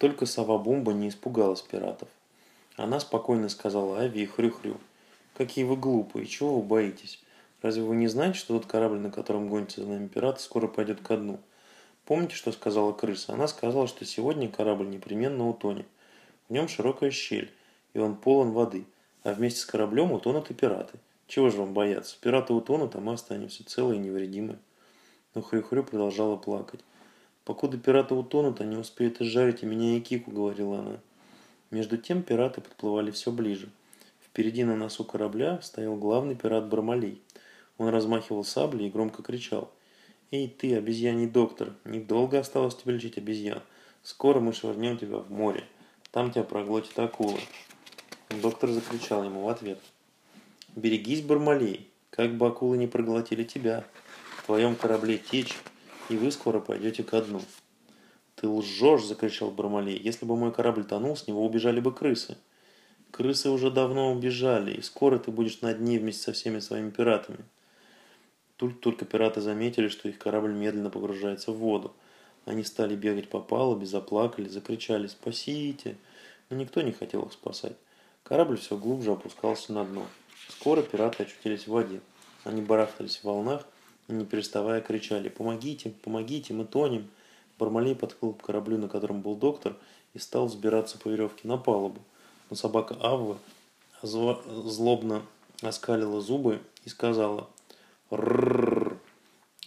Только сова Бумба не испугалась пиратов. Она спокойно сказала Ави и Хрю-Хрю. «Какие вы глупые, чего вы боитесь? Разве вы не знаете, что тот корабль, на котором гонится за нами пират, скоро пойдет ко дну? Помните, что сказала крыса? Она сказала, что сегодня корабль непременно утонет. В нем широкая щель, и он полон воды, а вместе с кораблем утонут и пираты. Чего же вам бояться? Пираты утонут, а мы останемся целые и невредимые. Но Хрю-Хрю продолжала плакать. «Покуда пираты утонут, они успеют изжарить и меня, и Кику», — говорила она. Между тем пираты подплывали все ближе. Впереди на носу корабля стоял главный пират Бармалей. Он размахивал саблей и громко кричал. «Эй ты, обезьяний доктор, недолго осталось тебе лечить обезьян. Скоро мы швырнем тебя в море. Там тебя проглотит акула». Доктор закричал ему в ответ. «Берегись, Бармалей, как бы акулы не проглотили тебя. В твоем корабле течь, и вы скоро пойдете ко дну». «Ты лжешь!» – закричал Бармалей. «Если бы мой корабль тонул, с него убежали бы крысы». «Крысы уже давно убежали, и скоро ты будешь на дне вместе со всеми своими пиратами». Тут только пираты заметили, что их корабль медленно погружается в воду. Они стали бегать по палубе, заплакали, закричали «Спасите!», но никто не хотел их спасать. Корабль все глубже опускался на дно. Скоро пираты очутились в воде. Они барахтались в волнах не переставая кричали «Помогите! Помогите! Мы тонем!» Бармалей подплыл к кораблю, на котором был доктор, и стал взбираться по веревке на палубу. Но собака Авва злобно оскалила зубы и сказала «Рррррр».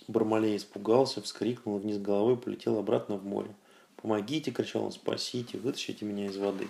Бармалей испугался, вскрикнул вниз головой полетел обратно в море. «Помогите!» – кричал он, «спасите! Вытащите меня из воды!»